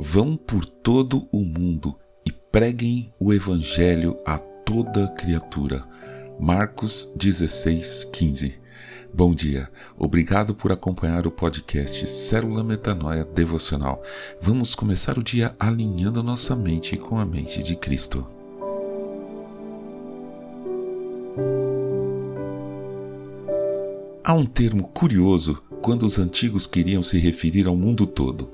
Vão por todo o mundo e preguem o Evangelho a toda criatura. Marcos 16, 15. Bom dia, obrigado por acompanhar o podcast Célula Metanoia Devocional. Vamos começar o dia alinhando nossa mente com a mente de Cristo. Há um termo curioso quando os antigos queriam se referir ao mundo todo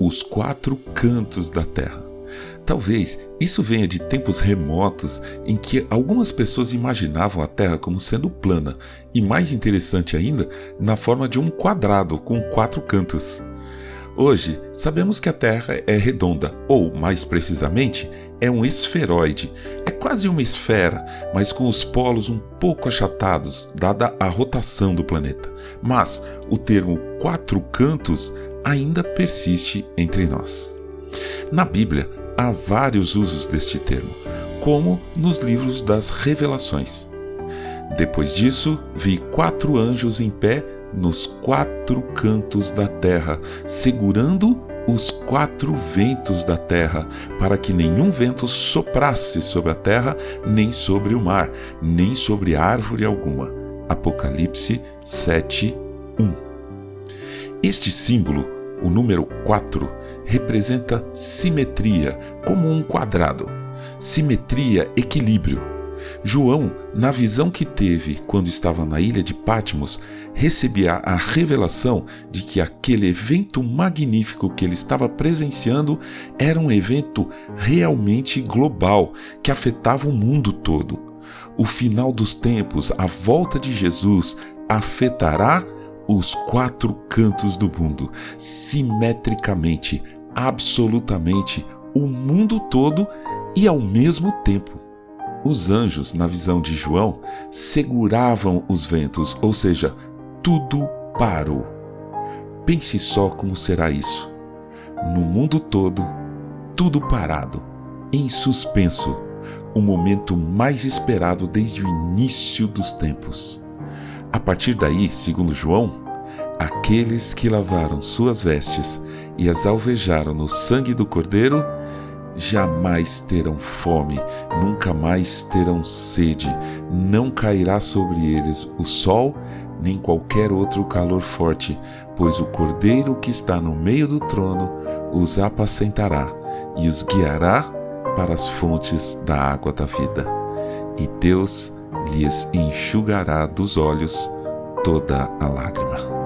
os quatro cantos da Terra. Talvez isso venha de tempos remotos em que algumas pessoas imaginavam a Terra como sendo plana e, mais interessante ainda, na forma de um quadrado com quatro cantos. Hoje, sabemos que a Terra é redonda, ou, mais precisamente, é um esferoide. É quase uma esfera, mas com os polos um pouco achatados, dada a rotação do planeta. Mas o termo quatro cantos ainda persiste entre nós. Na Bíblia há vários usos deste termo, como nos livros das Revelações. Depois disso, vi quatro anjos em pé nos quatro cantos da terra, segurando os quatro ventos da terra, para que nenhum vento soprasse sobre a terra, nem sobre o mar, nem sobre árvore alguma. Apocalipse 7, 1. Este símbolo o número 4 representa simetria, como um quadrado. Simetria, equilíbrio. João, na visão que teve quando estava na ilha de Patmos, recebia a revelação de que aquele evento magnífico que ele estava presenciando era um evento realmente global que afetava o mundo todo. O final dos tempos, a volta de Jesus, afetará os quatro cantos do mundo, simetricamente, absolutamente, o mundo todo e ao mesmo tempo. Os anjos, na visão de João, seguravam os ventos, ou seja, tudo parou. Pense só como será isso. No mundo todo, tudo parado, em suspenso, o momento mais esperado desde o início dos tempos. A partir daí, segundo João, aqueles que lavaram suas vestes e as alvejaram no sangue do Cordeiro, jamais terão fome, nunca mais terão sede, não cairá sobre eles o sol, nem qualquer outro calor forte, pois o Cordeiro que está no meio do trono os apacentará e os guiará para as fontes da água da vida. E Deus lhes enxugará dos olhos toda a lágrima.